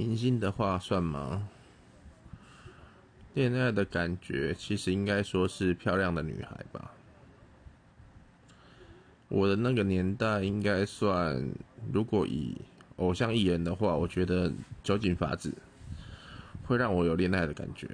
明星的话算吗？恋爱的感觉其实应该说是漂亮的女孩吧。我的那个年代应该算如果以偶像艺人的话我觉得酒井法子会让我有恋爱的感觉。